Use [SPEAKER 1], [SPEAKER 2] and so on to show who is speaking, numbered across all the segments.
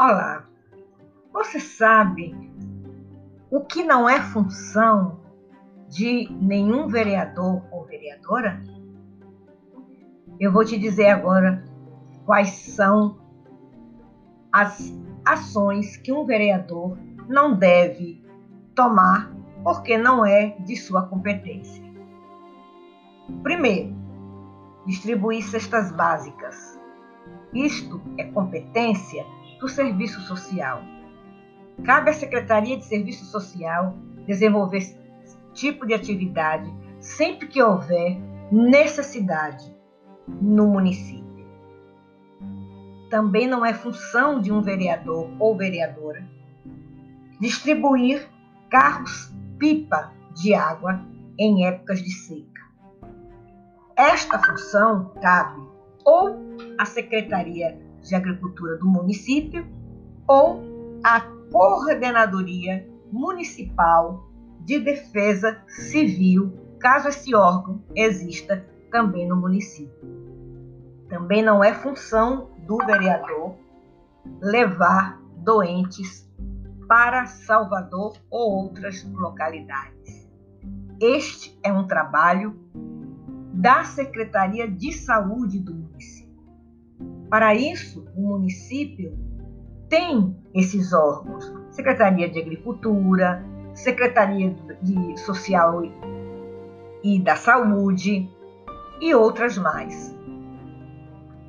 [SPEAKER 1] Olá, você sabe o que não é função de nenhum vereador ou vereadora? Eu vou te dizer agora quais são as ações que um vereador não deve tomar porque não é de sua competência. Primeiro, distribuir cestas básicas. Isto é competência do Serviço Social. Cabe à Secretaria de Serviço Social desenvolver esse tipo de atividade sempre que houver necessidade no município. Também não é função de um vereador ou vereadora distribuir carros-pipa de água em épocas de seca. Esta função cabe ou à Secretaria de Agricultura do município ou à Coordenadoria Municipal de Defesa Civil, caso esse órgão exista também no município. Também não é função do vereador levar doentes para Salvador ou outras localidades. Este é um trabalho da Secretaria de Saúde do município. Para isso, o município tem esses órgãos: Secretaria de Agricultura, Secretaria de Social e da Saúde e outras mais.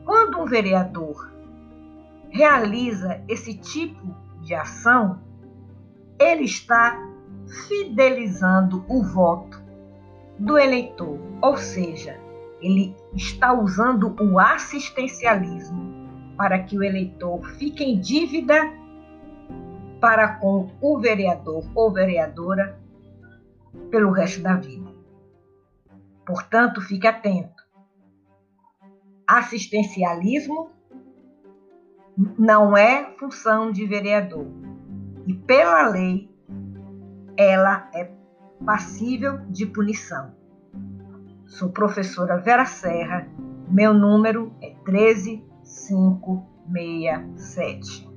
[SPEAKER 1] Quando um vereador realiza esse tipo de ação, ele está fidelizando o voto do eleitor, ou seja, ele está usando o assistencialismo para que o eleitor fique em dívida para com o vereador ou vereadora pelo resto da vida. Portanto, fique atento assistencialismo não é função de vereador. E pela lei, ela é passível de punição. Sou professora Vera Serra, meu número é 13567.